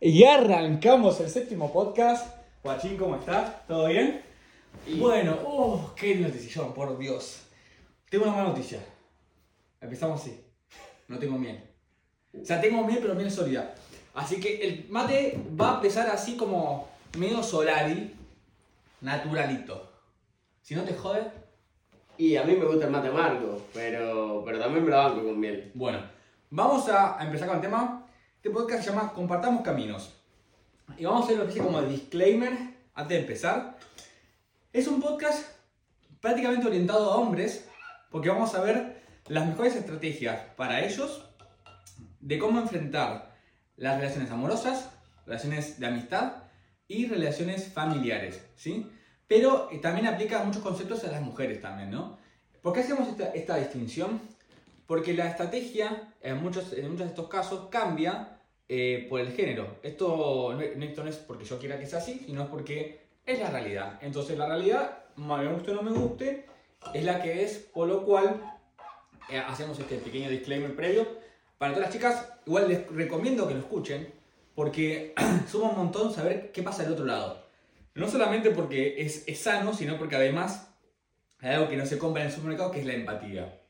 Y arrancamos el séptimo podcast. Guachín, ¿cómo estás? ¿Todo bien? Bueno, oh, qué noticia, por Dios. Tengo una mala noticia. Empezamos así. No tengo miel. O sea, tengo miel, pero miel sólida. Así que el mate va a empezar así como medio solari, naturalito. Si no te jode, Y a mí me gusta el mate amargo, pero, pero también me lo banco con miel. Bueno, vamos a empezar con el tema. Este podcast se llama Compartamos Caminos. Y vamos a hacer lo que dice como disclaimer antes de empezar. Es un podcast prácticamente orientado a hombres, porque vamos a ver las mejores estrategias para ellos de cómo enfrentar las relaciones amorosas, relaciones de amistad y relaciones familiares, ¿sí? Pero eh, también aplica muchos conceptos a las mujeres también, ¿no? ¿Por qué hacemos esta, esta distinción? Porque la estrategia en muchos, en muchos de estos casos cambia eh, por el género. Esto no, esto no es porque yo quiera que sea así, sino es porque es la realidad. Entonces la realidad, me guste o no me guste, es la que es, por lo cual eh, hacemos este pequeño disclaimer previo. Para todas las chicas, igual les recomiendo que lo escuchen, porque suma un montón saber qué pasa del otro lado. No solamente porque es, es sano, sino porque además hay algo que no se compra en el supermercado, que es la empatía.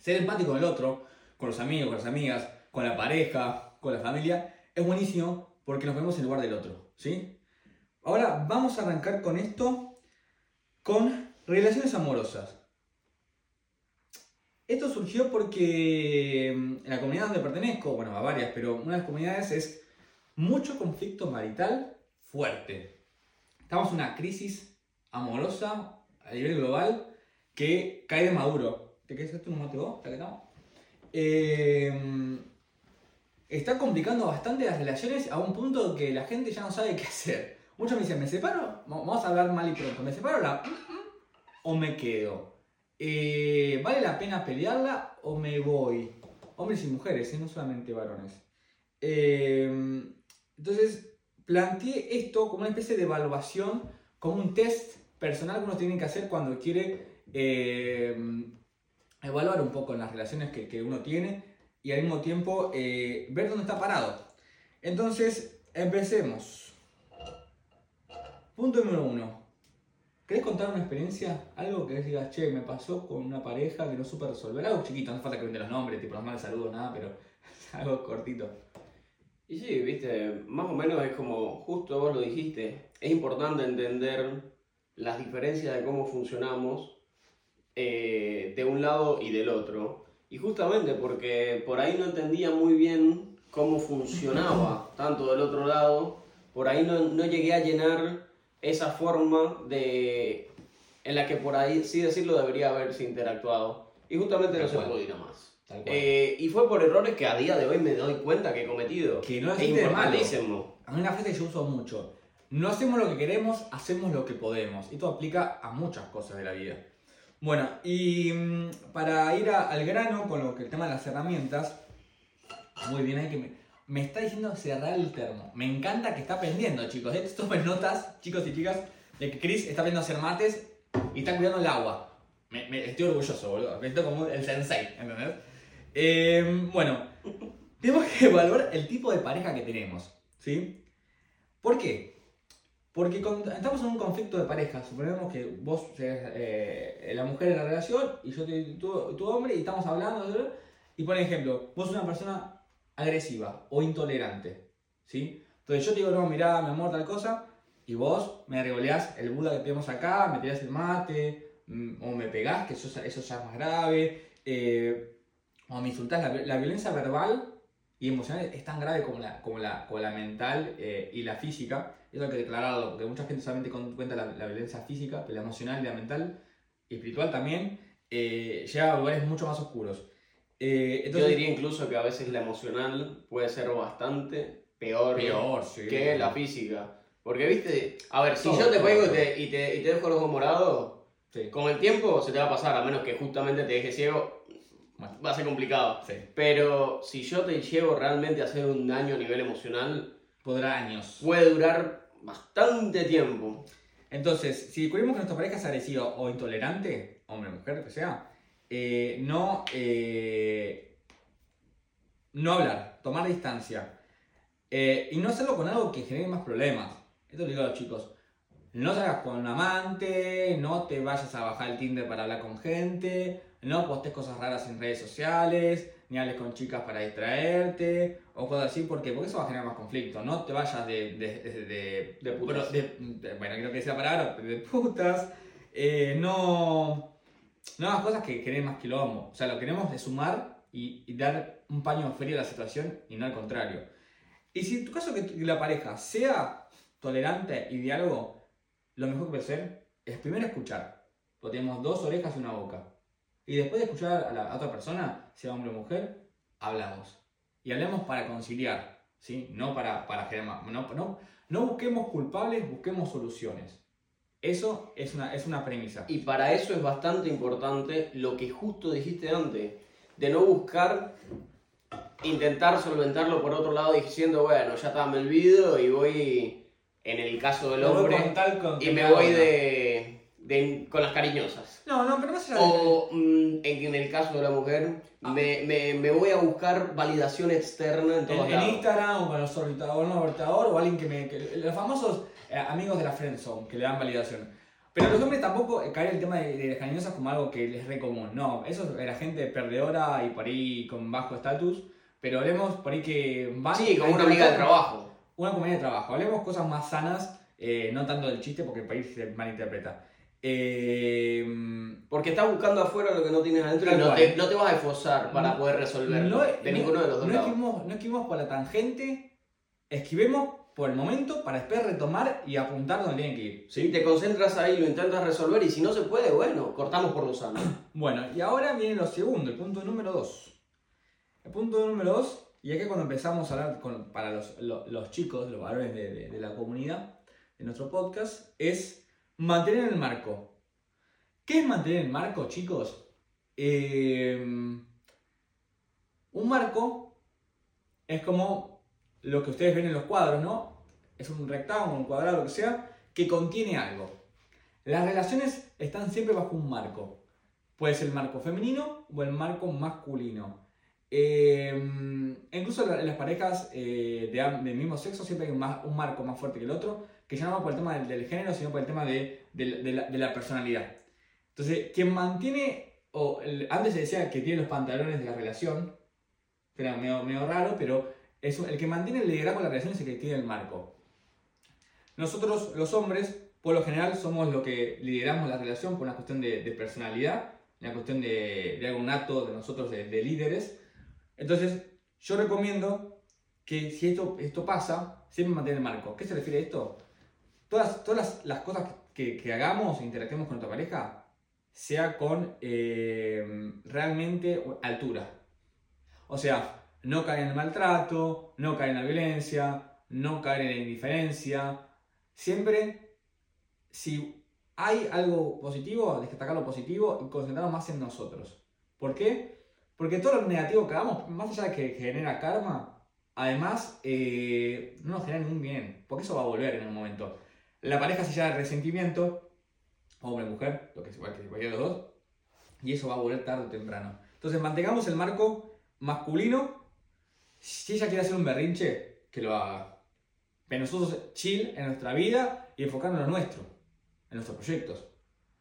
Ser empático con el otro, con los amigos, con las amigas, con la pareja, con la familia, es buenísimo porque nos vemos en lugar del otro, ¿sí? Ahora vamos a arrancar con esto, con relaciones amorosas. Esto surgió porque mm, en la comunidad donde pertenezco, bueno, a varias, pero una de las comunidades es mucho conflicto marital fuerte. Estamos en una crisis amorosa a nivel global que cae de maduro. ¿Te quedas esto? ¿Te quedamos? Eh, está complicando bastante las relaciones a un punto que la gente ya no sabe qué hacer. Muchos me dicen, ¿me separo? Vamos a hablar mal y pronto. ¿Me separo la o me quedo? Eh, ¿Vale la pena pelearla o me voy? Hombres y mujeres, ¿eh? no solamente varones. Eh, entonces, planteé esto como una especie de evaluación, como un test personal que uno tiene que hacer cuando quiere eh, evaluar un poco las relaciones que, uno tiene y al mismo tiempo eh, ver dónde está parado. Entonces, empecemos. Punto número uno. ¿Querés contar una experiencia? Algo que digas, che, me pasó con una pareja que no supe resolver. Algo chiquito, no hace falta que vende los nombres, tipo los males saludos, nada, pero algo cortito. Y sí, viste, más o menos es como, justo vos lo dijiste, es importante entender las diferencias de cómo funcionamos eh, de un lado y del otro. Y justamente porque por ahí no entendía muy bien cómo funcionaba tanto del otro lado, por ahí no, no llegué a llenar esa forma de, en la que por ahí, sí decirlo, debería haberse interactuado. Y justamente no Tal se cual. pudo ir a más. Eh, y fue por errores que a día de hoy me doy cuenta que he cometido. Que no es malo. importantísimo. Hay una frase que yo uso mucho. No hacemos lo que queremos, hacemos lo que podemos. Esto aplica a muchas cosas de la vida. Bueno, y mm, para ir al grano con lo que el tema de las herramientas, muy bien, hay que me, me está diciendo cerrar el termo. Me encanta que está aprendiendo, chicos. ¿eh? Tomen notas, chicos y chicas, de que Chris está a hacer mates y está cuidando el agua. Estoy orgulloso, boludo. Me siento como el sensei, ¿entendés? Eh, bueno, tenemos que evaluar el tipo de pareja que tenemos, ¿sí? ¿Por qué? Porque cuando estamos en un conflicto de pareja, suponemos que vos seas eh, la mujer en la relación y yo te- tu, tu hombre y estamos hablando, y por ejemplo, vos sos una persona agresiva o intolerante, ¿sí? Entonces yo te digo, no, mirá, mi amor, tal cosa, y vos me regoleás el Buda que tenemos acá, me tirás el mate, mm, o me pegás, que eso, eso ya es más grave, eh, o me insultás. La, la violencia verbal y emocional es tan grave como la, como la, como la mental eh, y la física. Eso hay que declararlo, porque mucha gente solamente cuenta la, la violencia física, pero la emocional y la mental y espiritual también eh, llega a lugares mucho más oscuros. Eh, Yo entonces, diría incluso que a veces la emocional puede ser bastante peor, peor, sí. que la física. Porque, viste, a ver, si Todo, yo te pego y te, y, te, y te dejo el ojo morado, Sí. con el tiempo se te va a pasar, a menos que justamente te deje ciego, Bueno, va a ser complicado. sí. Pero si yo te llevo realmente a hacer un daño a nivel emocional, Podrá años. puede durar bastante tiempo. Entonces, si descubrimos que nuestra pareja es agresiva o intolerante, hombre mujer, que sea, eh, no, eh, no hablar, tomar distancia. Eh, y no hacerlo con algo que genere más problemas. Esto lo digo a los chicos. No salgas con un amante, no te vayas a bajar el Tinder para hablar con gente, no postes cosas raras en redes sociales, ni hables con chicas para distraerte, o cosas así, porque, porque eso va a generar más conflicto. No te vayas de. de, de, De putas. de- bueno, creo que sea la palabra, de putas. Eh, no. No hagas cosas que generen más quilombo. O sea, lo que queremos es sumar y, y dar un paño frío a la situación y no al contrario. Y si en tu caso que la pareja sea tolerante y diálogo, lo mejor que puede hacer es primero escuchar. Porque tenemos dos orejas y una boca. Y después de escuchar a la a otra persona, sea hombre o mujer, hablamos. Y hablemos para conciliar, ¿sí? No para, para generar no, no, no busquemos culpables, busquemos soluciones. Eso es una, es una premisa. Y para eso es bastante importante lo que justo dijiste antes, de no buscar intentar solventarlo por otro lado diciendo, bueno, ya está, me olvido y voy, en el caso del hombre, y me voy de, de- con las cariñosas. No, no, pero más allá. O mm, en, en el caso de la mujer, Ah. me, me- me voy a buscar validación externa en todos En, en. Instagram o con los orbitadores, orbitador o alguien que me. que- los famosos eh, amigos de la friendzone que le dan validación. Pero los hombres tampoco eh, caen en el tema de, de las cariñosas como algo que les es re común. No, eso es la gente perdedora y por ahí con bajo estatus. Pero hablemos por ahí que van. Sí, como una amiga de trabajo. Una compañía de trabajo. Hablemos cosas más sanas, eh, no tanto del chiste porque el país se malinterpreta. Eh, Porque estás buscando afuera lo que no tienes adentro y no te, no te vas a esforzar para No- poder resolverlo de ninguno de los dos no lados. esquivemos, no esquivemos por la tangente, esquivemos por el momento para después retomar y apuntar donde tienen que ir. Si te concentras ahí, lo intentas resolver y si no se puede, bueno, cortamos por lo sano. Bueno, y ahora viene lo segundo, el punto número 2. El punto número 2, y aquí cuando empezamos a hablar con- para los, lo- los chicos, los varones de, de- de la comunidad, de nuestro podcast, es mantener el marco. ¿Qué es mantener el marco, chicos? Eh, un marco es como lo que ustedes ven en los cuadros, ¿no? Es un rectángulo, un cuadrado, lo que sea, que contiene algo. Las relaciones están siempre bajo un marco. Puede ser el marco femenino o el marco masculino. Eh, incluso en las parejas eh, de del mismo sexo siempre hay ma- un marco más fuerte que el otro, que ya no va por el tema del, del género, sino por el tema de, de- de la, de la personalidad. Entonces, quien mantiene, o el- antes se decía que tiene los pantalones de la relación, que era medio, medio raro, pero es el que mantiene el liderazgo de la relación es el que tiene el marco. Nosotros, los hombres, por lo general, somos los que lideramos la relación por una cuestión de, de personalidad, una cuestión de, de algo nato de nosotros, de, de líderes. Entonces, yo recomiendo que si esto, esto pasa, siempre mantener el marco. ¿Qué se refiere a esto? Todas, todas las, cosas que, hagamos interactuemos con nuestra pareja, sea con eh, realmente altura. O sea, no caer en el maltrato, no caer en la violencia, no caer en la indiferencia. Siempre, si hay algo positivo, destacar lo positivo y concentrarnos más en nosotros. ¿Por qué? Porque todo lo negativo que hagamos, más allá de que genera karma, además eh, no nos genera ningún bien, porque eso va a volver en un momento. La pareja se llama resentimiento, hombre, mujer, lo que sea, que cualquiera de los dos, y eso va a volver tarde o temprano. Entonces mantengamos el marco masculino. Si ella quiere hacer un berrinche, que lo haga. Pero nosotros chill en nuestra vida y enfocarnos en lo nuestro, en nuestros proyectos.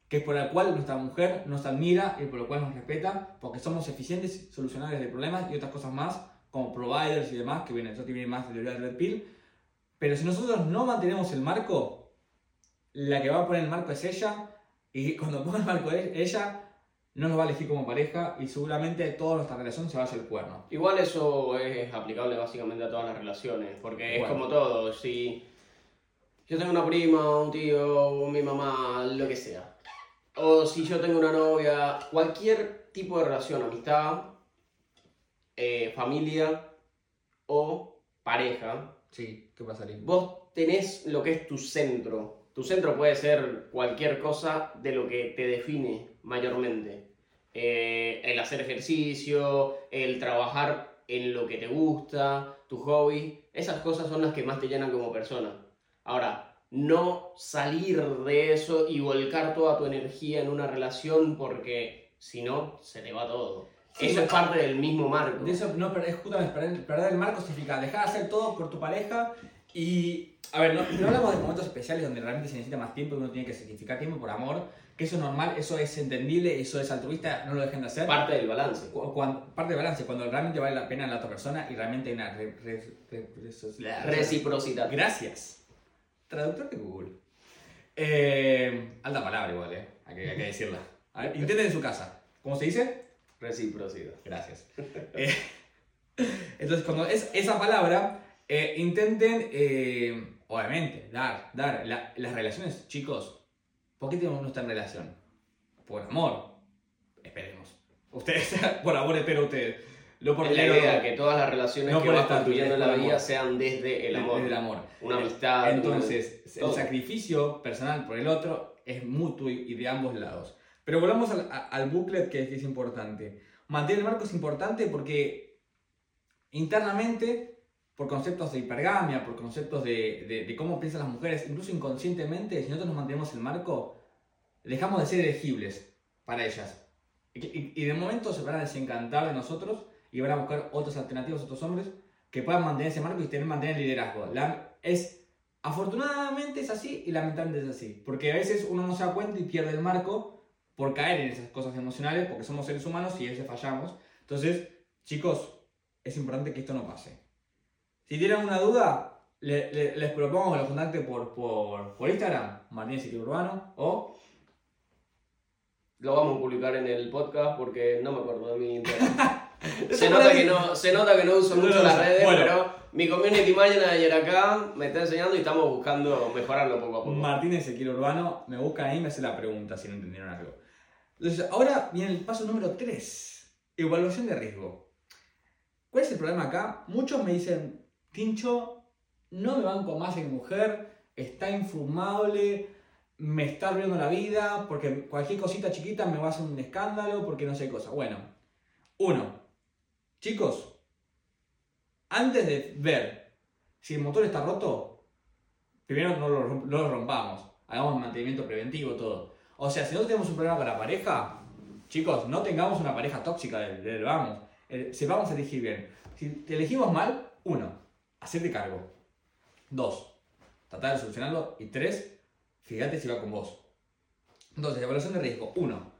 Que es por el cual nuestra mujer nos admira y por lo cual nos respeta, porque somos eficientes, solucionadores de problemas y otras cosas más, como providers y demás, que vienen, eso viene más de teoría del Red Pill. Pero si nosotros no mantenemos el marco, la que va a poner el marco es ella, y cuando ponga el marco e- ella, no nos va a elegir como pareja y seguramente toda nuestra relación se va a hacer el cuerno. Igual eso es aplicable básicamente a todas las relaciones, porque es Bueno. como todo, si yo tengo una prima, un tío, mi mamá, lo que sea, o si yo tengo una novia, cualquier tipo de relación, amistad, eh, familia o pareja, Sí, ¿qué pasa, Lin? vos tenés lo que es tu centro. Tu centro puede ser cualquier cosa de lo que te define mayormente. Eh, el hacer ejercicio, el trabajar en lo que te gusta, tu hobby, esas cosas son las que más te llenan como persona. Ahora, no salir de eso y volcar toda tu energía en una relación porque si no, se te va todo. Eso es parte del mismo marco. De eso, no, es justamente perder, perder el marco significa dejar de hacer todo por tu pareja y. A ver, no, no hablamos de momentos especiales donde realmente se necesita más tiempo y uno tiene que sacrificar tiempo por amor, que eso es normal, eso es entendible, eso es altruista, no lo dejen de hacer. Parte del balance. Cu- cuando- parte del balance, cuando realmente vale la pena la otra persona y realmente hay una re- re- re- re- Reciprocidad. Gracias. Traductor de Google. Eh, alta palabra igual, eh. Hay que, hay que decirla. A ver, intenten en su casa. ¿Cómo se dice? Reciprocidad. Gracias. Eh, entonces, cuando es esa palabra, eh, intenten, eh, obviamente, dar, dar. La- las relaciones, chicos, ¿por qué tenemos nuestra relación? Por amor. Esperemos. Ustedes, por amor, espero ustedes. No por Es la idea que todas las relaciones No que vas construyendo en es la vida amor. sean desde el amor. desde el amor. Una amistad. Entonces, el todo. sacrificio personal por el otro es mutuo y de ambos lados. Pero volvamos al, al booklet que, que es importante. Mantener el marco es importante porque internamente, por conceptos de hipergamia, por conceptos de, de- de cómo piensan las mujeres, incluso inconscientemente, si nosotros nos mantenemos el marco, dejamos de ser elegibles para ellas. Y de momento se van a desencantar de nosotros y van a buscar otras alternativas, otros hombres que puedan mantener ese marco y tener, mantener el liderazgo. La- es, afortunadamente es así y lamentablemente es así. Porque a veces uno no se da cuenta y pierde el marco por caer en esas cosas emocionales, porque somos seres humanos y a veces fallamos. Entonces, chicos, es importante que esto no pase. Si tienen una duda, le- le- les propongo que lo contacte por, por, por Instagram, Martín Ezequiel Urbano, o Lo vamos a publicar en el podcast porque no me acuerdo de mi se, nota que no, se nota que no uso mucho las redes, Bueno. pero mi community manager acá me está enseñando y estamos buscando mejorarlo poco a poco. Martín Ezequiel Urbano, me buscan ahí y me hace la pregunta si no entendieron algo. Entonces, ahora viene el paso número 3, evaluación de riesgo. ¿Cuál es el problema acá? Muchos me dicen, Tincho, no me banco más en mujer, está infumable, me está arruinando la vida, porque cualquier cosita chiquita me va a hacer un escándalo, porque no sé cosa. Bueno, uno, chicos, antes de ver si el motor está roto, primero no lo, romp- no lo rompamos, hagamos mantenimiento preventivo, todo. O sea, si nosotros tenemos un problema con la pareja, chicos, no tengamos una pareja tóxica del, vamos. Eh, sepamos elegir bien. Si te elegimos mal, uno, hacerte cargo. Dos, tratar de solucionarlo. Y tres, fíjate si va con vos. Entonces, evaluación de riesgo. Uno,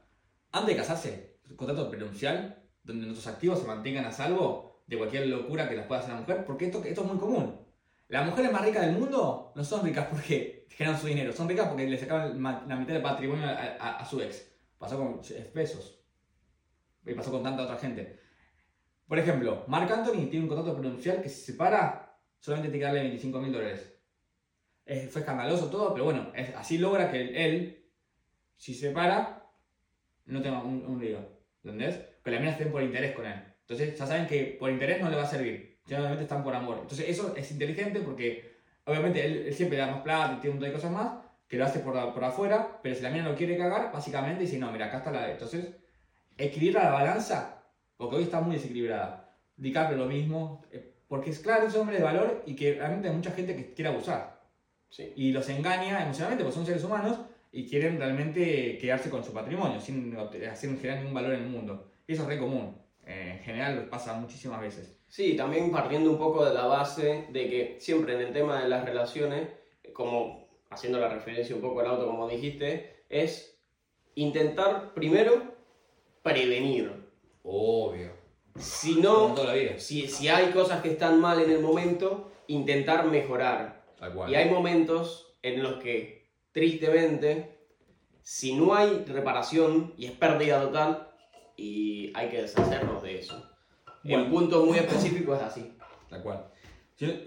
antes de casarse, contrato prenupcial, donde nuestros activos se mantengan a salvo de cualquier locura que las pueda hacer la mujer, porque esto, esto es muy común. Las mujeres más ricas del mundo no son ricas porque generan su dinero, son ricas porque le sacaban la mitad del patrimonio a, a- a su ex. Pasó con Bezos. Y pasó con tanta otra gente. Por ejemplo, Mark Anthony tiene un contrato prenupcial que se separa, solamente tiene que darle 25 mil dólares. Es- fue escandaloso todo, pero bueno, es- así logra que él, si se separa, no tenga un, un lío. ¿Entendés? Que las minas estén por interés con él. Entonces ya saben que por interés no le va a servir. Generalmente están por amor. Entonces eso es inteligente porque obviamente él, él siempre da más plata y tiene un montón de cosas más que lo hace por, por afuera, pero si la mina lo quiere cagar, básicamente dice, no, mira, acá está la... Entonces, equilibra la balanza, porque hoy está muy desequilibrada. DiCaprio lo mismo, eh, porque es claro, es un hombre de valor y que realmente hay mucha gente que quiere abusar Sí. y los engaña emocionalmente, porque son seres humanos y quieren realmente quedarse con su patrimonio sin hacer generar ningún valor en el mundo. Y eso es re común. Eh, en general pasa muchísimas veces. Sí, también partiendo un poco de la base de que siempre en el tema de las relaciones, como haciendo la referencia un poco al auto como dijiste, es intentar primero prevenir. Obvio. Si no, si, si hay cosas que están mal en el momento, intentar mejorar. Y hay momentos en los que, tristemente, si no hay reparación y es pérdida total, y hay que deshacernos de eso. Bueno. En puntos muy específicos es así. Tal cual.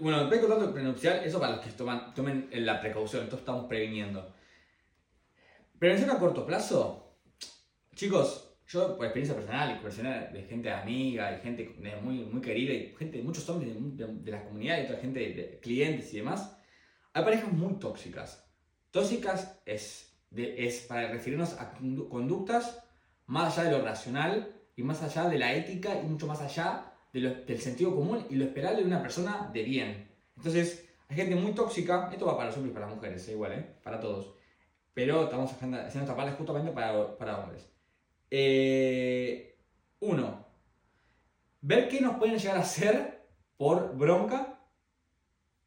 Bueno, el contrato prenupcial, eso para los que toman, tomen la precaución, entonces estamos previniendo. Prevención a corto plazo, chicos, yo por experiencia personal y personal de gente amiga y gente de muy, muy querida y gente, muchos hombres de, de, de la comunidad y otra gente, de clientes y demás, hay parejas muy tóxicas. Tóxicas es, de- es para referirnos a condu- conductas más allá de lo racional y más allá de la ética y mucho más allá de del sentido común y lo esperable de una persona de bien. Entonces, hay gente muy tóxica, esto va para los hombres y para las mujeres, es igual, ¿eh? para todos. Pero estamos haciendo esta parte justamente para, para hombres. Eh, uno, ver qué nos pueden llegar a hacer por bronca.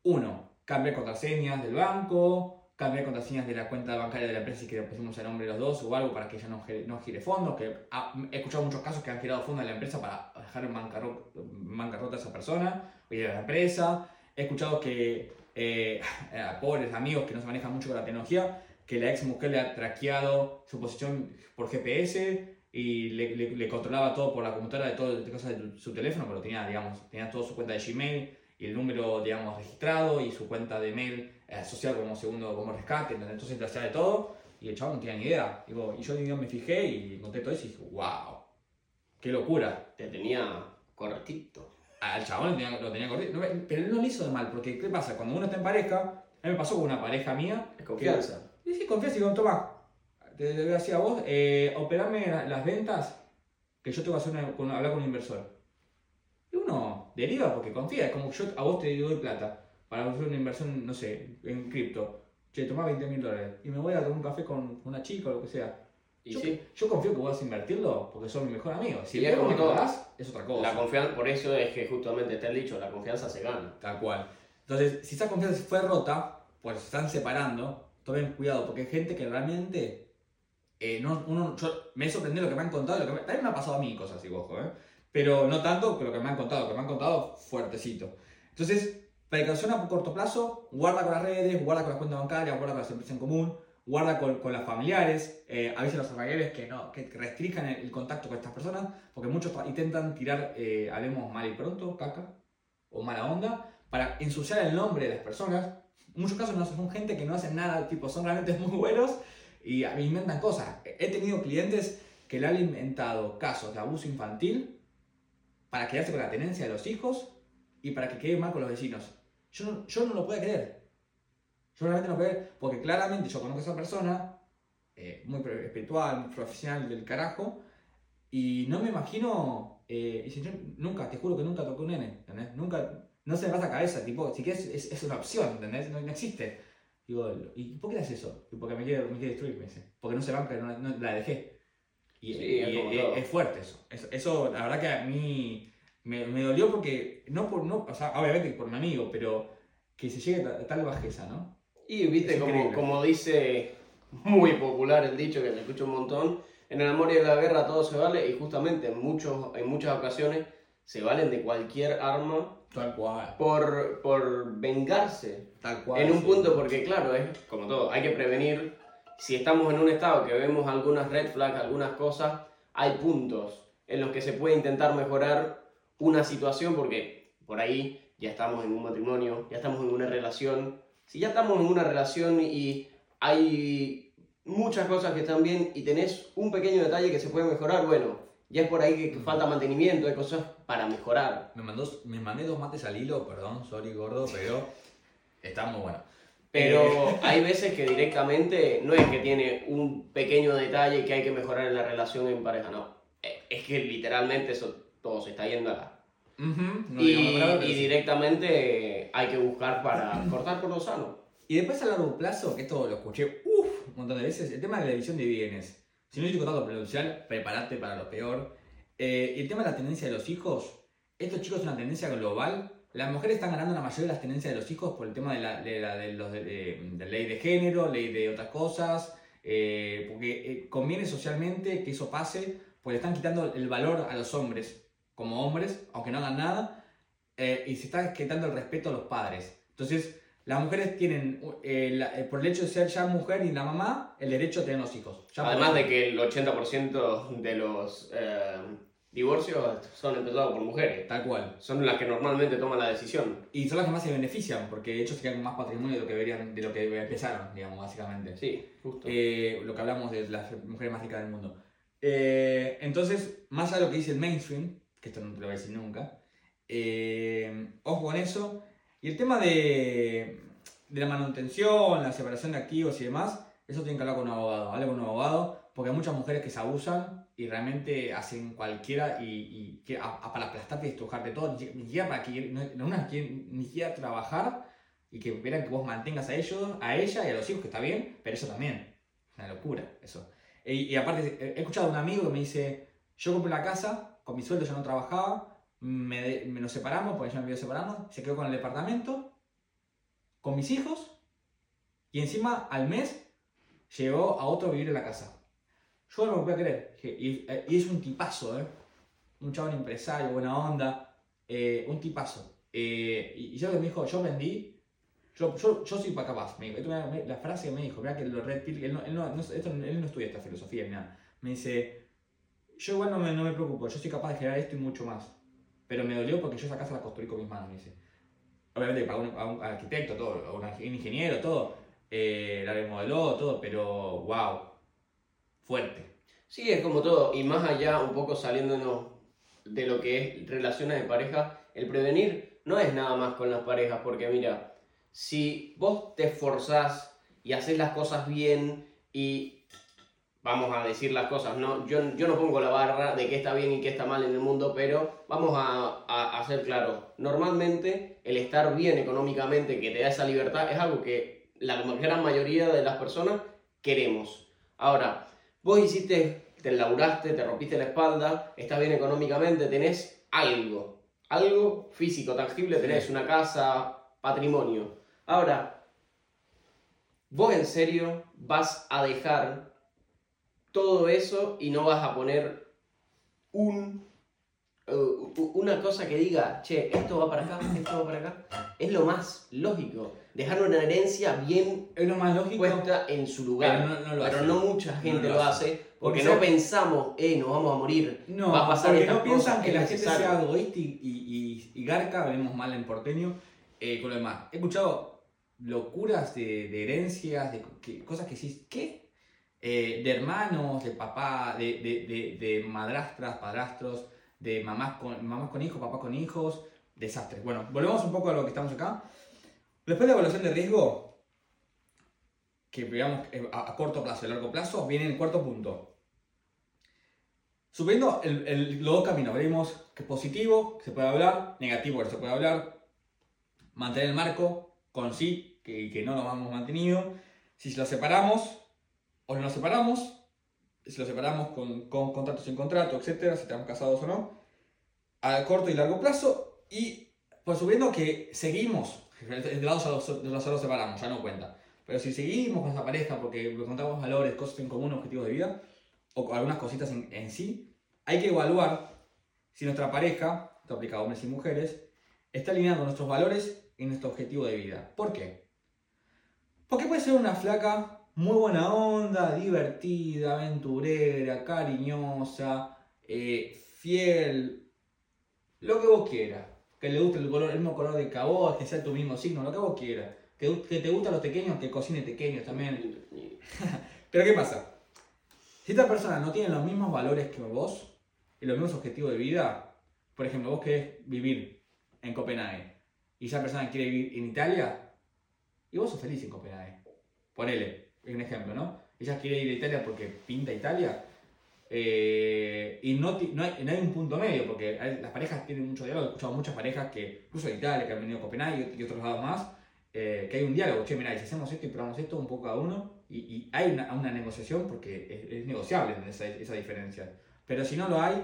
Uno, cambiar contraseñas del banco, cambiar contraseñas de la cuenta bancaria de la empresa y que le pusimos el nombre de los dos o algo para que ella no, no gire fondos. Que ah, he escuchado muchos casos que han girado fondos de la empresa para dejar en bancarro- bancarrota a esa persona y de la empresa. He escuchado que eh, a pobres amigos que no se manejan mucho con la tecnología, que la ex mujer le ha traqueado su posición por GPS y le, le- le controlaba todo por la computadora de todo de cosas de su teléfono, pero tenía, digamos, tenía toda su cuenta de Gmail y el número, digamos, registrado y su cuenta de mail eh, asociado como segundo, como rescate, entonces le hacía de todo y el chavo no tenía ni idea. Digo, y yo digo, me fijé y encontré todo eso y dije, wow, qué locura. Te tenía cortito. Al chabón lo tenía, lo tenía corrido, No, pero él no le hizo de mal, porque ¿qué pasa? Cuando uno está en pareja, a mí me pasó con una pareja mía, Es confianza. y sí, confianza y digo, toma, te, voy a decir a vos, eh, operame la- las ventas, que yo tengo que hacer una- con- hablar con un inversor. Y uno deriva porque confía, es como yo a vos te doy plata para hacer una inversión, no sé, en cripto. Che, tomá 20 mil dólares y me voy a tomar un café con una chica o lo que sea. Y yo, sí, yo confío que vas a invertirlo porque sos mi mejor amigo. Si Y el es como como que todo. pagás, es otra cosa. la confianza, por eso es que justamente te han dicho, la confianza se gana. Tal cual. Entonces, si esa confianza fue rota, pues se están separando, tomen cuidado, porque hay gente que realmente. Eh, no, uno, yo, me he sorprendido lo que me han contado, lo que me- también me ha pasado a mí cosas así, ojo, ¿eh? pero no tanto que lo que me han contado, lo que me han contado fuertecito. Entonces, precaución a corto plazo, guarda con las redes, guarda con las cuentas bancarias, guarda con las empresas en común, guarda con, con las familiares, eh, avisa a los familiares que, no, que restrinjan el, el contacto con estas personas, porque muchos intentan tirar, eh, hablemos mal y pronto, caca, o mala onda, para ensuciar el nombre de las personas. En muchos casos no son gente que no hacen nada, tipo, son realmente muy buenos y a- inventan cosas. He tenido clientes que le han inventado casos de abuso infantil para quedarse con la tenencia de los hijos y para que quede mal con los vecinos. Yo no, yo no lo puedo creer. Yo realmente no puedo creer porque claramente yo conozco a esa persona, eh, muy espiritual, muy profesional del carajo, y no me imagino, eh, yo nunca, te juro que nunca toqué un nene, ¿entendés? Nunca, no se me pasa la cabeza, tipo, si quieres es, es una opción, ¿entendés? No, no existe. Digo, ¿y por qué haces eso? Porque me quiere, me quiere destruir, me dice. Porque no se banca, no, no la dejé. Y, Sí, y- es es fuerte eso. eso. eso, la verdad que a mí me, me dolió porque, no por, no, o sea, obviamente por mi amigo, pero que se llegue a tal bajeza, ¿no? Y viste, como, como dice muy popular el dicho que se escucha un montón, en el amor y en la guerra todo se vale y justamente en, muchos, en muchas ocasiones se valen de cualquier arma Tal cual. por, por vengarse. Tal cual. En un sí. punto, porque claro, es como todo, hay que prevenir. Si estamos en un estado que vemos algunas red flags, algunas cosas, hay puntos en los que se puede intentar mejorar una situación porque por ahí ya estamos en un matrimonio, ya estamos en una relación. Si ya estamos en una relación y hay muchas cosas que están bien y tenés un pequeño detalle que se puede mejorar, bueno, ya es por ahí que, que falta mantenimiento, hay cosas para mejorar. Me, mandó, me mandé dos mates al hilo, perdón, sorry gordo, pero está muy bueno. Pero Eh, hay veces que directamente no es que tiene un pequeño detalle que hay que mejorar en la relación en pareja, no. Eh, Es que literalmente eso todo se está yendo a la... ujú, no y, palabra, y sí. directamente hay que buscar para cortar por lo sano. Y después a largo plazo, que esto lo escuché uf, un montón de veces, el tema de la división de bienes. Si no estoy contando pronunciar, prepárate para lo peor. Eh, el tema de la tendencia de los hijos, esto chicos es una tendencia global. Las mujeres están ganando la mayoría de las tendencias de los hijos por el tema de la, de la- de los ley de género, ley de otras cosas, eh, porque eh, conviene socialmente que eso pase, porque están quitando el valor a los hombres como hombres, aunque no hagan nada, eh, y se está quitando el respeto a los padres. Entonces, las mujeres tienen, eh, la- eh, por el hecho de ser ya mujer y la mamá, el derecho a tener los hijos. Ya Además de que el 80% de los eh, divorcios son empezados por mujeres. Tal cual. Son las que normalmente toman la decisión. Y son las que más se benefician, porque ellos se quedan con más patrimonio de lo que deberían, de lo que empezaron, digamos, básicamente. Sí, justo. Eh, lo que hablamos de las mujeres más ricas del mundo. Entonces, más allá de lo que dice el mainstream, que esto no te lo voy a decir nunca, ojo con eso. Y el tema de, de la manutención, la separación de activos y demás, eso tienen que hablar con un abogado. Hable con un abogado, porque hay muchas mujeres que se abusan y realmente hacen cualquiera y, y a- a- para aplastarte y estrujarte todo, ni siquiera- para que no, no ni siquiera trabajar y que vean que vos mantengas a ellos, a ella y a los hijos, que está bien, pero eso también. Una locura eso. Y, y aparte, he escuchado a un amigo que me dice, yo compré la casa, con mi sueldo ya no trabajaba, me, me nos separamos, porque yo me pidió separarnos, se quedó con el departamento, con mis hijos, y encima al mes llegó a otro a vivir en la casa. Yo no me podía creer. Y, eh, y es un tipazo, ¿eh? Un chabón empresario, buena onda, eh, un tipazo. Eh, y, y yo que me dijo, yo vendí, yo, yo, yo soy pa- capaz. Me dijo, la frase que me dijo, mira que lo red pill, él no, él no- esto- él no estudia esta filosofía ni nada. Me dice, yo igual no me, no me preocupo, yo soy capaz de generar esto y mucho más. Pero me dolió porque yo esa casa la construí con mis manos, dice. Obviamente para un, a un arquitecto, todo, un ing- ingeniero, todo. eh, la remodeló, todo, pero wow. Fuerte. Sí, es como todo, y más allá, un poco saliéndonos de lo que es relaciones de pareja, el prevenir no es nada más con las parejas, porque mira, si vos te esforzás y haces las cosas bien y vamos a decir las cosas, ¿no? Yo, yo no pongo la barra de qué está bien y qué está mal en el mundo, pero vamos a, a, a ser claros. Normalmente el estar bien económicamente, que te da esa libertad, es algo que la gran mayoría de las personas queremos. Ahora, vos hiciste, te laburaste, te rompiste la espalda, estás bien económicamente, tenés algo, algo físico, tangible, tenés una casa, patrimonio. Ahora, vos en serio vas a dejar todo eso y no vas a poner un, eh, una cosa que diga, che, esto va para acá, esto va para acá. Es lo más lógico. Dejar una herencia bien Es lo más lógico. puesta en su lugar. Pero no- no lo Pero hace. no mucha gente lo lo hace. porque Porque no pensamos, eh, nos vamos a morir. No, va a pasar porque no piensan que la gente necesario. sea egoísta y, y, y- y garca, veremos mal en porteño, eh, con lo demás. He escuchado locuras de, de herencias, de que- cosas que sí, ¿qué? Eh, de hermanos, de papá, de, de, de, de madrastras, padrastros, de mamás con, mamás con hijos, papás con hijos, desastres. Bueno, volvemos un poco a lo que estamos acá. Después de la evaluación de riesgo, que digamos eh, a, a corto plazo y a largo plazo, viene el cuarto punto. Subiendo el, el- los dos caminos, veremos que positivo, que se puede hablar, negativo, que se puede hablar, mantener el marco con sí, que, que no lo hemos mantenido, si lo separamos o no lo separamos, si lo separamos con, con contrato sin contrato, etcétera, si estamos casados o no, a corto y largo plazo, y pues subiendo que seguimos, de lados los separamos, ya no cuenta, pero si seguimos con esa pareja porque encontramos valores, cosas en común, objetivos de vida, o algunas cositas en, en sí, hay que evaluar si nuestra pareja, esto aplica a hombres y mujeres, está alineada con nuestros valores y nuestro objetivo de vida. ¿Por qué? Porque puede ser una flaca muy buena onda, divertida, aventurera, cariñosa, eh, fiel, lo que vos quieras. Que le guste el, color, el mismo color de vos, que sea tu mismo signo, lo que vos quieras. Que, que te gustan los pequeños, que cocine pequeños también. Pero ¿qué pasa? Si esta persona no tiene los mismos valores que vos y los mismos objetivos de vida, por ejemplo, vos querés vivir en Copenhague y esa persona quiere vivir en Italia, y vos sos feliz en Copenhague. Ponele, un ejemplo, ¿no? Ella quiere ir a Italia porque pinta Italia eh, y no, no, hay, no hay un punto medio, porque las parejas tienen mucho diálogo. He escuchado muchas parejas que, incluso de Italia, que han venido a Copenhague y, y otros lados más, eh, que hay un diálogo. Che, mira, y si hacemos esto y probamos esto un poco cada uno, y, y hay una, una negociación porque es, es negociable esa, esa diferencia. Pero si no lo hay,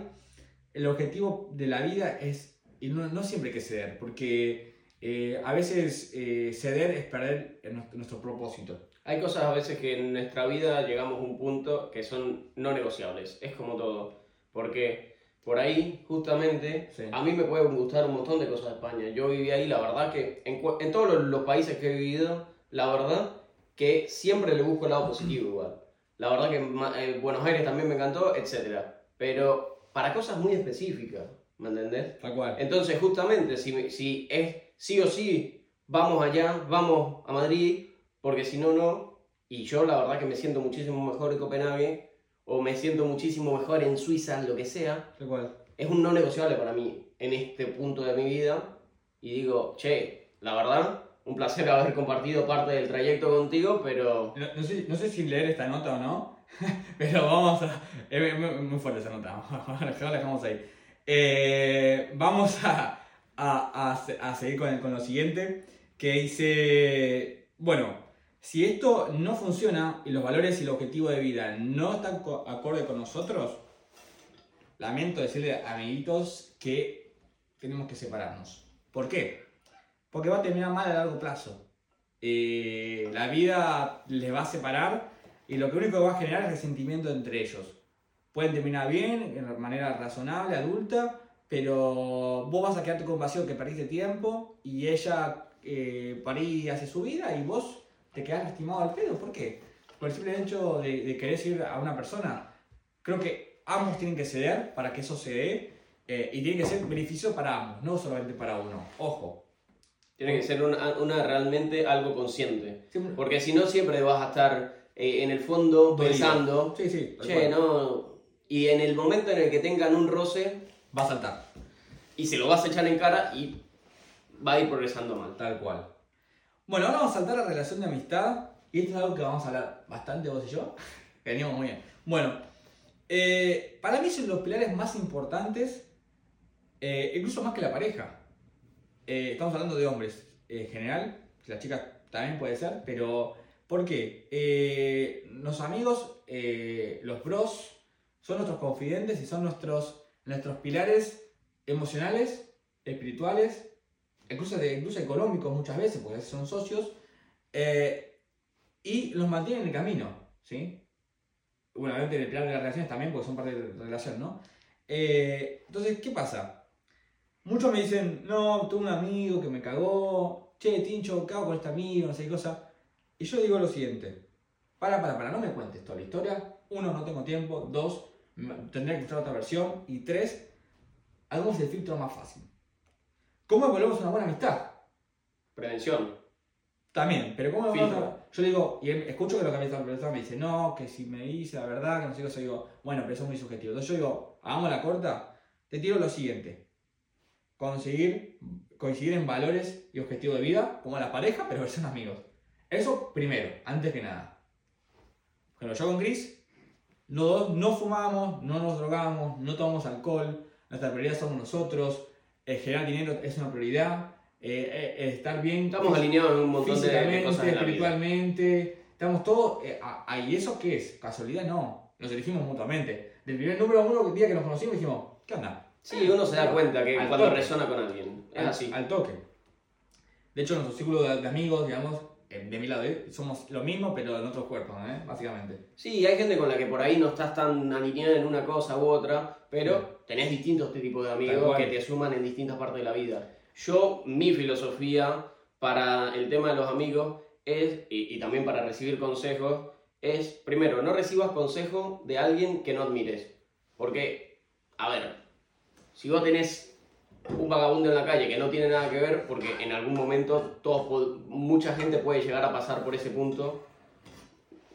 el objetivo de la vida es, y no, no siempre hay que ceder, porque eh, a veces eh, ceder es perder nuestro, nuestro propósito. Hay cosas a veces que en nuestra vida llegamos a un punto que son no negociables. Es como todo. Porque por ahí, justamente, Sí. a mí me puede gustar un montón de cosas de España. Yo viví ahí, la verdad que en, en todos los, los países que he vivido, la verdad que siempre le busco el lado positivo igual. La verdad que eh, Buenos Aires también me encantó, etc. Pero para cosas muy específicas, ¿me entendés? Tal cual. Entonces, justamente, si, si es sí o sí, vamos allá, vamos a Madrid, porque si no, no. Y yo la verdad que me siento muchísimo mejor en Copenhague, o me siento muchísimo mejor en Suiza, lo que sea. Cual. Es un no negociable para mí en este punto de mi vida. Y digo, che, la verdad, un placer haber compartido parte del trayecto contigo, pero No, no sé, no sé si leer esta nota o no, pero vamos a... Es muy, muy fuerte esa nota, la dejamos ahí. Eh, vamos a, a, a a seguir con, el- con lo siguiente, que dice, bueno, si esto no funciona y los valores y el objetivo de vida no están co- acorde con nosotros, lamento decirle, amiguitos, que tenemos que separarnos. ¿Por qué? Porque va a terminar mal a largo plazo. Eh, la vida les va a separar y lo que único que va a generar es resentimiento entre ellos. Pueden terminar bien, de manera razonable, adulta, pero vos vas a quedarte con vacío que perdiste tiempo y ella eh, parí hace su vida y vos te quedás lastimado al pedo. ¿Por qué? Por el simple hecho de, de querer seguir a una persona. Creo que ambos tienen que ceder para que eso se dé eh, y tiene que ser beneficio para ambos, no solamente para uno. Ojo. Tiene que ser una, una realmente algo consciente. Porque si no, siempre vas a estar eh, en el fondo pensando, sí, sí, che, no. Y en el momento en el que tengan un roce, va a saltar. Y se lo vas a echar en cara y va a ir progresando mal. Tal cual. Bueno, ahora vamos a saltar a la relación de amistad. Y esto es algo que vamos a hablar bastante vos y yo. Venimos muy bien. Bueno, eh, para mí son los pilares más importantes, eh, incluso más que la pareja. Eh, estamos hablando de hombres en general, la chica también puede ser, pero ¿por qué? los amigos, los bros, son nuestros confidentes y son nuestros, nuestros pilares emocionales, espirituales, incluso, de, incluso económicos muchas veces, porque son socios, y los mantienen en el camino, ¿sí? bueno, obviamente en el plan de las relaciones también, porque son parte de la relación, ¿no? Eh, entonces, ¿qué pasa? Muchos me dicen, no, tuve un amigo que me cagó, che, Tincho, ¿qué hago con este amigo? No sé qué cosa. Y yo digo lo siguiente, para, para, para, no me cuentes toda la historia. Uno, no tengo tiempo. Dos, tendría que buscar otra versión. Y tres, hagamos el filtro más fácil. ¿Cómo evaluamos una buena amistad? Prevención. También, pero ¿cómo Yo digo, y escucho que lo que me persona me dice, no, que si me dice la verdad, que no sé qué, yo digo, bueno, pero eso es muy subjetivo. Entonces yo digo, hagamos la corta, te tiro lo siguiente. Conseguir, coincidir en valores y objetivos de vida, como la pareja, pero son amigos. Eso primero, antes que nada. Bueno, yo con Chris, no, no fumamos, no nos drogamos, no tomamos alcohol, nuestra prioridad somos nosotros, el generar dinero es una prioridad, eh, eh, estar bien. Estamos alineados en un montón de, cosas. espiritualmente, estamos todos. Eh, ¿Y eso qué es? ¿Casualidad? No. Nos elegimos mutuamente. Del primer número uno, el día que nos conocimos, dijimos, ¿qué onda? Sí, uno se da cuenta que cuando resona con alguien. Es así. Al toque. De hecho, nuestro círculo de, amigos, digamos, de mi lado, somos lo mismo, pero en otros cuerpos, ¿eh? básicamente. Sí, hay gente con la que por ahí no estás tan alineada en una cosa u otra, pero tenés distintos tipos de amigos que te suman en distintas partes de la vida. Yo, mi filosofía para el tema de los amigos es, y, también para recibir consejos, es, primero, no recibas consejo de alguien que no admires. Porque, a ver, si vos tenés un vagabundo en la calle que no tiene nada que ver, porque en algún momento todos, mucha gente puede llegar a pasar por ese punto,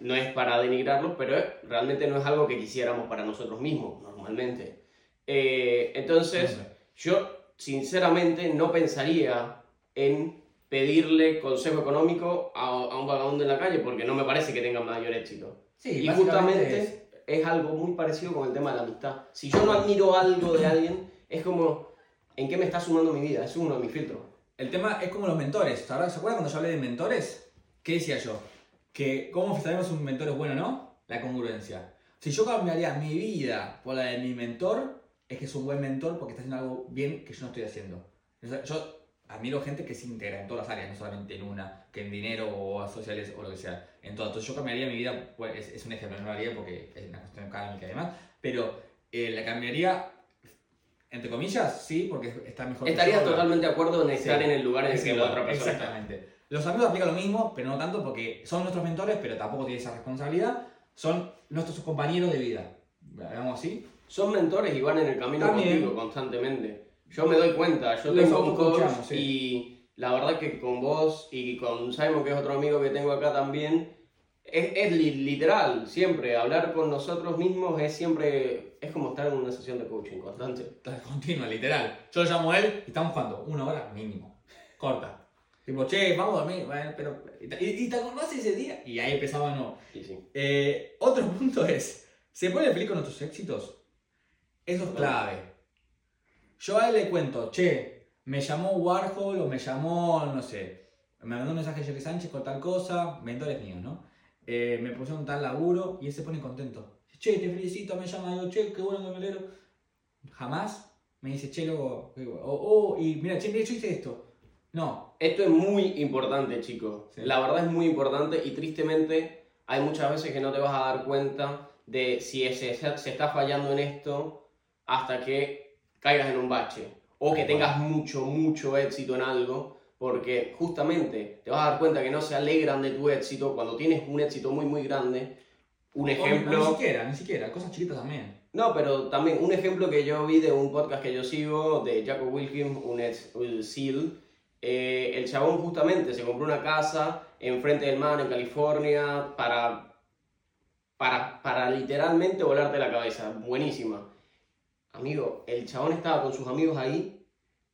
no es para denigrarlos, pero realmente no es algo que quisiéramos para nosotros mismos, normalmente. Eh, entonces, yo sinceramente no pensaría en pedirle consejo económico a, un vagabundo en la calle porque no me parece que tenga mayor éxito. y justamente es... algo muy parecido con el tema de la amistad. Si yo no admiro algo de alguien, es como, ¿en qué me está sumando mi vida? Es uno de mis filtros. El tema es como los mentores. ¿Se acuerdan cuando yo hablé de mentores? ¿Qué decía yo? Que cómo sabemos si un mentor es bueno no? La congruencia. Si yo cambiaría mi vida por la de mi mentor, es que es un buen mentor porque está haciendo algo bien que yo no estoy haciendo. Yo admiro gente que se integra en todas las áreas, no solamente en una, que en dinero o a sociales o lo que sea, en todo. Entonces yo cambiaría mi vida, pues es, un ejemplo, no lo haría porque es una cuestión académica y demás, pero eh, la cambiaría, entre comillas, sí, porque está mejor. Estaría totalmente de acuerdo en estar en el lugar en el que la otra persona Exactamente. Los amigos aplican lo mismo, pero no tanto porque son nuestros mentores, pero tampoco tienen esa responsabilidad, son nuestros compañeros de vida. Digamos así, son mentores y van en el camino contigo constantemente. Yo me doy cuenta, yo tengo un coach y la verdad que con vos y con Simon, que es otro amigo que tengo acá también, es, es literal, siempre, hablar con nosotros mismos es siempre, es como estar en una sesión de coaching constante. Continua, literal. Yo lo llamo a él y estamos jugando una hora mínimo, corta. Tipo, che, vamos a dormir, pero... ¿Y, te acordás ese día? Y ahí empezaba no. Sí, sí. Eh, otro punto es, ¿se puede feliz con nuestros éxitos? Eso es clave. Yo a él le cuento, che, me llamó Warhol o me llamó, no sé, me mandó un mensaje Jerry Sánchez con tal cosa, mentores míos, ¿no? Eh, me pusieron tal laburo y él se pone contento. Che, te felicito, me llama, digo, che, qué bueno que me leo. Jamás me dice, che, loco, oh, oh, y mira, che, de hecho hice esto. No. Esto es muy importante, chicos. Sí. La verdad es muy importante y tristemente hay muchas veces que no te vas a dar cuenta de si se, se está fallando en esto hasta que caigas en un bache o que tengas mucho, mucho éxito en algo, porque justamente te vas a dar cuenta que no se alegran de tu éxito cuando tienes un éxito muy, muy grande. Un ejemplo... Ni siquiera, ni siquiera, cosas chiquitas también. No, pero también un ejemplo que yo vi de un podcast que yo sigo, de Jacob Wilkins, un ex un SEAL. eh, el chabón justamente se compró una casa enfrente del mar en California para, para, para literalmente volarte la cabeza. Buenísima. Amigo, el chabón estaba con sus amigos ahí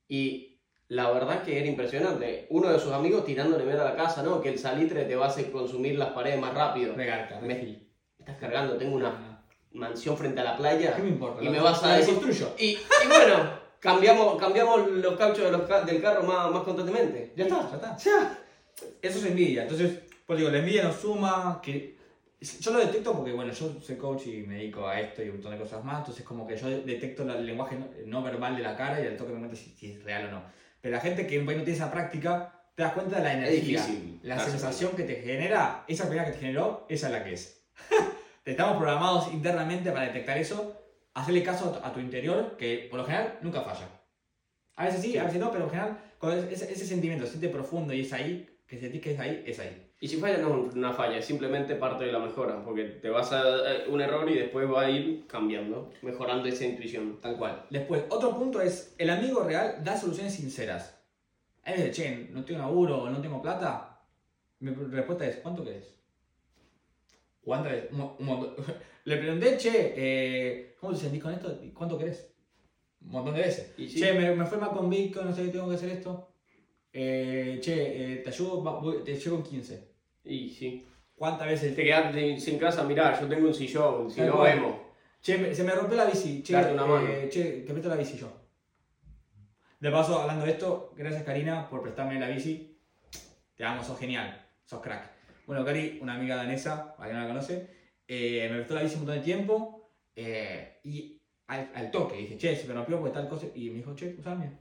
y la verdad que era impresionante. Uno de sus amigos tirándole mierda a la casa, ¿no? Que el salitre te va a hacer consumir las paredes más rápido. Regarca, me... Estás cargando, tengo una mansión frente a la playa. ¿Qué me importa? Y me vas a decir. construyo. Y, y bueno, cambiamos, cambiamos los cauchos de los ca- del carro más, más constantemente. Ya está. Ya está. Ya. Eso es envidia. Entonces, pues digo, la envidia nos suma, que yo lo detecto porque, bueno, yo soy coach y me dedico a esto y un montón de cosas más, entonces como que yo detecto el lenguaje no, no verbal de la cara y al toque me cuenta si, si es real o no. Pero la gente que ahí no tiene esa práctica, te das cuenta de la energía, difícil la sensación que te genera, esa primera que te generó, esa es la que es. Estamos programados internamente para detectar eso, hacerle caso a tu, interior, que por lo general nunca falla. A veces sí, Sí. a veces no, pero lo general, cuando ese, ese sentimiento se siente profundo y es ahí, que sentís que es ahí, es ahí. Y si falla no es una falla, es simplemente parte de la mejora, porque te vas a eh, un error y después va a ir cambiando, mejorando esa intuición. Tal cual. Después, otro punto es, el amigo real da soluciones sinceras. Me dice, che, no tengo laburo no tengo plata. Mi respuesta es, ¿cuánto querés? ¿Cuántas veces? Un, un montón. Le pregunté, che, eh, ¿cómo te sentís con esto? ¿Y ¿Cuánto querés? Un montón de veces. Y sí. Che, me, me fue mal con Bitcoin, no sé qué tengo que hacer esto. Eh, che, eh, te ayudo, voy- te llevo en 15. Y sí. ¿Cuántas veces? Te quedas sin- casa, mirá, yo tengo un sillón, si no vemos. Che, se me rompió la bici. Che, una mano. che, te presto la bici yo. De paso, hablando de esto, gracias Karina por prestarme la bici. Te amo, sos genial, sos crack. Bueno, Cari, una amiga danesa, para que no la conoce, eh, me prestó la bici un montón de tiempo eh, y al, al toque dije, che, se me rompió porque tal cosa. Y me dijo, che, usame.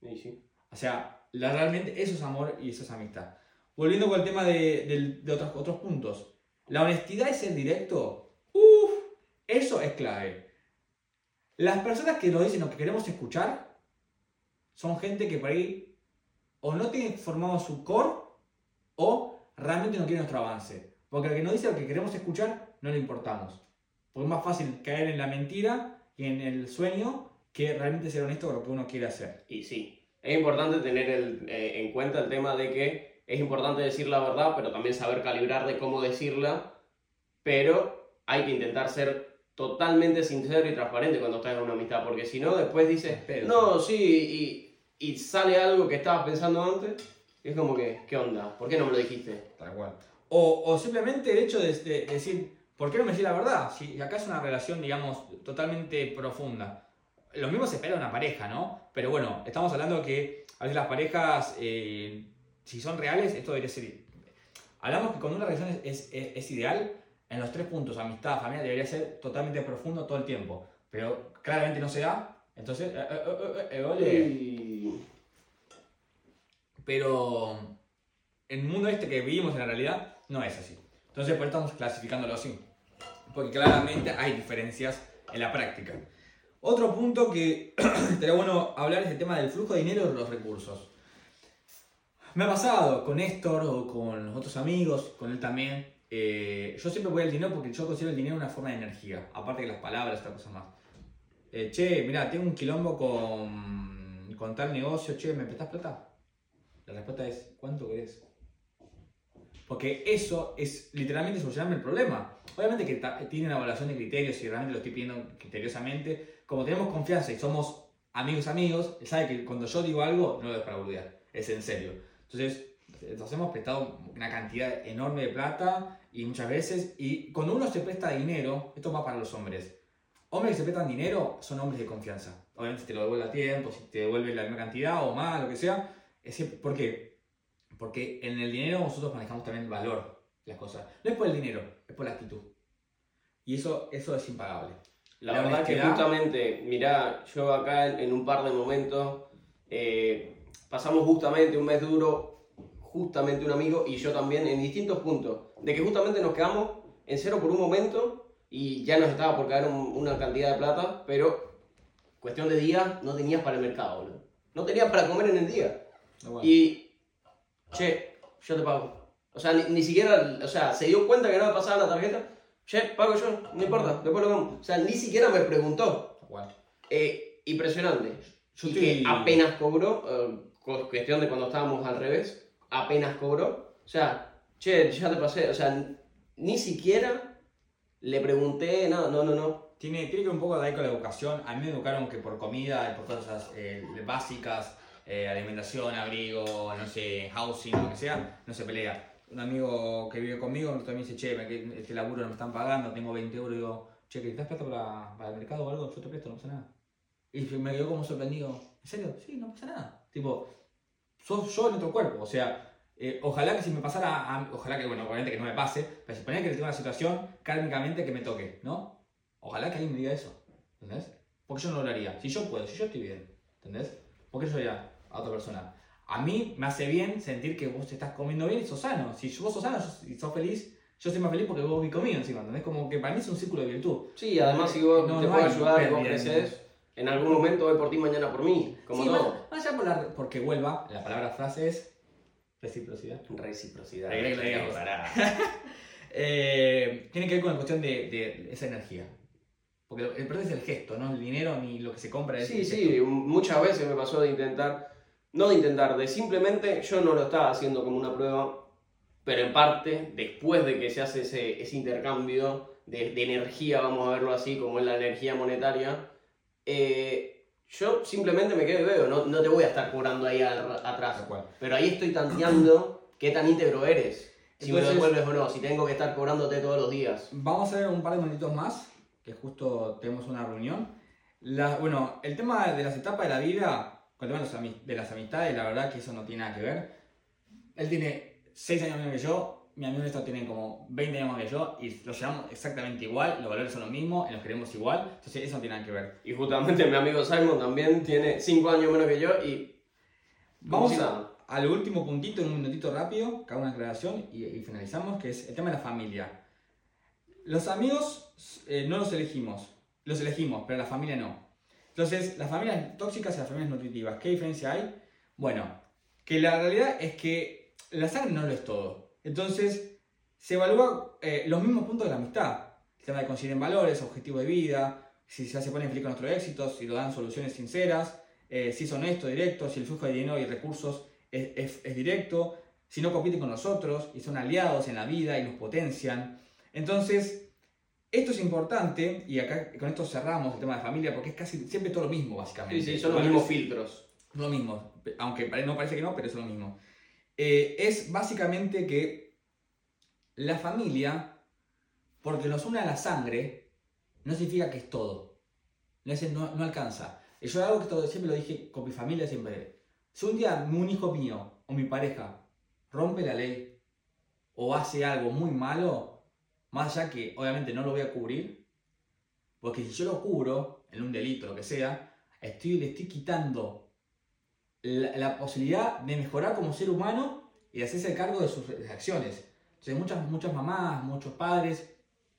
Sí. O sea, la- realmente eso es amor y eso es amistad. Volviendo con el tema de, otros, otros puntos. La honestidad y ser directo, uff, eso es clave. Las personas que nos dicen lo que queremos escuchar son gente que por ahí o no tiene formado su core o realmente no quiere nuestro avance. Porque al que nos dice lo que queremos escuchar, no le importamos. Porque es más fácil caer en la mentira y en el sueño que realmente ser honesto con lo que uno quiere hacer. Y sí, es importante tener el- eh, en cuenta el tema de que es importante decir la verdad, pero también saber calibrar de cómo decirla, pero hay que intentar ser totalmente sincero y transparente cuando estás en una amistad, porque si no, después dices, no, sí, y, y sale algo que estabas pensando antes, es como que, ¿qué onda? ¿Por qué no me lo dijiste? Tal cual. O, o simplemente el hecho de, de decir, ¿por qué no me decís la verdad? Si acá es una relación, digamos, totalmente profunda. Lo mismo se espera de una pareja, ¿no? Pero bueno, estamos hablando que a veces las parejas, eh, si son reales, esto debería ser... Hablamos que cuando una relación es, es- es- ideal, en los tres puntos, amistad, familia, debería ser totalmente profundo todo el tiempo. Pero claramente no se da. Entonces, eh, eh, eh, eh, eh, ole. Pero el mundo este que vivimos en la realidad no es así. Entonces por eso estamos clasificándolo así. Porque claramente hay diferencias en la práctica. Otro punto que sería bueno hablar es el tema del flujo de dinero y los recursos. Me ha pasado con Néstor o con los otros amigos, con él también. eh, yo siempre voy al dinero porque yo considero el dinero una forma de energía. Aparte que las palabras, otra cosa más. Eh, che, mira, tengo un quilombo con, con tal negocio. Che, ¿me prestás plata? La respuesta es, ¿cuánto querés? Porque eso es literalmente solucionarme el problema. Obviamente que tiene una evaluación de criterios y realmente lo estoy pidiendo criteriosamente. Como tenemos confianza y somos amigos amigos, sabe que cuando yo digo algo, no lo es para burdear, es en serio. Entonces, nos hemos prestado una cantidad enorme de plata y muchas veces, y cuando uno se presta dinero, esto va para los hombres. Hombres que se prestan dinero son hombres de confianza. Obviamente te lo devuelve a tiempo, si te devuelve la misma cantidad o más, lo que sea. Es ¿Por qué? Porque en el dinero nosotros manejamos también el valor de las cosas. No es por el dinero, es por la actitud. Y eso, eso es impagable. La, La verdad que honestidad. justamente, mirá, yo acá en, en un par de momentos eh, pasamos justamente un mes duro, justamente un amigo y yo también en distintos puntos, de que justamente nos quedamos en cero por un momento y ya nos estaba por caer un- una cantidad de plata, pero cuestión de días no tenías para el mercado, boludo. No tenías para comer en el día. No, bueno. Y, che, yo te pago. O sea, ni, ni siquiera, o sea, se dio cuenta que no me pasaba la tarjeta. Che, pago yo, no importa, después lo vemos. O sea, ni siquiera me preguntó. Bueno. Eh, impresionante. Yo y que apenas cobró, eh, cu- cuestión de cuando estábamos al revés, apenas cobró. O sea, che, ya te pasé. O sea, ni siquiera le pregunté nada, no, no, no. Tiene, tiene que ver un poco de ahí con la educación. A mí me educaron que por comida y por cosas eh, básicas, eh, alimentación, abrigo, no sé, housing, lo que sea, no se pelea. Un amigo que vive conmigo también dice, che, este laburo no me están pagando, tengo 20 euros, digo, che, ¿que das plata para, para el mercado o algo? Yo te presto, no pasa nada. Y me quedó como sorprendido, ¿en serio? Sí, no pasa nada. Tipo, sos yo en otro cuerpo, o sea, eh, ojalá que si me pasara, a- ojalá que, bueno, obviamente que no me pase, pero si ponía que tengo una situación kármicamente que me toque, ¿no? Ojalá que alguien me diga eso, ¿entendés? Porque yo no lo haría. Si yo puedo, si yo estoy bien, ¿entendés? ¿Por qué yo haría a otra persona? A mí me hace bien sentir que vos te estás comiendo bien y sos sano. Si vos sos sano y sos feliz, yo soy más feliz porque vos vi comido encima, ¿entendés? Como que para mí es un círculo de virtud. Sí, además si vos No, te no puedes ayudar y vos creces, en algún momento hoy por ti, mañana por mí, como sí, todo. más, más allá por la- porque vuelva, la palabra frase es reciprocidad. Reciprocidad. Ahí que lo digamos. Pará. Eh, tiene que ver con la cuestión de, de esa energía. Porque lo- el problema es el gesto, no el dinero ni lo que se compra. Sí, sí, gesto. muchas veces me pasó de intentar, no de intentar, de simplemente yo no lo estaba haciendo como una prueba, pero en parte, después de que se hace ese, ese intercambio de, de energía, vamos a verlo así, como es la energía monetaria, eh, yo simplemente me quedo y veo, no, no te voy a estar cobrando ahí al- atrás, pero ahí estoy tanteando qué tan íntegro eres, si me lo Entonces- devuelves o no, si tengo que estar cobrándote todos los días. Vamos a ver un par de minutitos más, que justo tenemos una reunión. La- bueno, el tema de las etapas de la vida, con el tema de las, ami- de las amistades, la verdad que eso no tiene nada que ver. Él tiene 6 años menos que yo, mi amigo Néstor tiene como 20 años más que yo, y los llevamos exactamente igual, los valores son los mismos, y nos queremos igual, entonces eso no tiene nada que ver. Y justamente mi amigo Simon también tiene 5 años menos que yo y... Vamos a- al último puntito, en un minutito rápido, hago una aclaración y, y finalizamos, que es el tema de la familia. Los amigos eh, no los elegimos, los elegimos, pero la familia no. Entonces, las familias tóxicas y las familias nutritivas, ¿qué diferencia hay? Bueno, que la realidad es que la sangre no lo es todo. Entonces, se evalúa eh, los mismos puntos de la amistad. El tema de coinciden valores, objetivos de vida, si ya se ponen feliz con nuestros éxitos, si lo dan soluciones sinceras, eh, si es honesto, directo, si el flujo de dinero y recursos es directo, si no compiten con nosotros y son aliados en la vida y nos potencian. Entonces, esto es importante y acá con esto cerramos el tema de familia porque es casi siempre todo lo mismo, básicamente. Sí, sí, son los mismos filtros. lo mismo, aunque no parece que no, pero es lo mismo. Eh, es básicamente que la familia, porque nos une a la sangre, no significa que es todo. No, es- no, no alcanza. Yo algo que todo- siempre lo dije con mi familia, siempre. Si un día un hijo mío o mi pareja rompe la ley o hace algo muy malo, más allá que obviamente no lo voy a cubrir, porque si yo lo cubro en un delito, lo que sea, estoy, le estoy quitando la, la posibilidad de mejorar como ser humano y de hacerse cargo de sus acciones. Entonces muchas, muchas mamás, muchos padres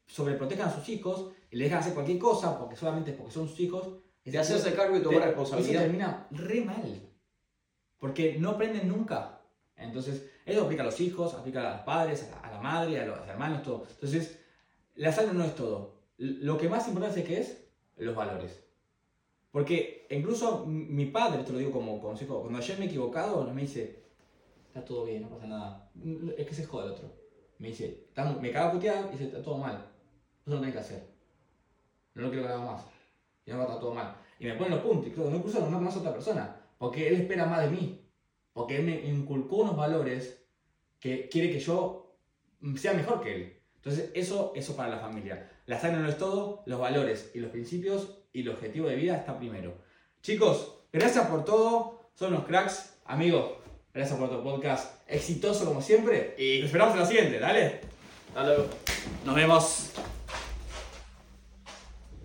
sobreprotejan a sus hijos y les dejan hacer cualquier cosa porque solamente porque son sus hijos. De hacerse cargo y tomar responsabilidad. Eso termina re mal. Porque no aprenden nunca. Entonces, eso aplica a los hijos, aplica a los padres, a la, a la madre, a los hermanos, todo. Entonces, la sangre no es todo. Lo que más importante es que es los valores. Porque incluso mi padre, te lo digo como consejo, cuando ayer me he equivocado, no me dice, está todo bien, no pasa nada. Es que se joda el otro. Me dice, "Está mu- me cago a putear y dice, está todo mal. Eso no tenés que hacer. No lo quiero que hagas más. Y no está todo mal. Y me pone los puntos, y no incluso no más a otra persona. Porque él espera más de mí. Porque él me inculcó unos valores que quiere que yo sea mejor que él. Entonces, eso, eso para la familia. La sangre no es todo, los valores y los principios y el objetivo de vida está primero. Chicos, gracias por todo. Son unos cracks. Amigos, gracias por tu podcast. Exitoso como siempre. Y- Nos esperamos en la siguiente. Dale. Hasta luego. Nos vemos.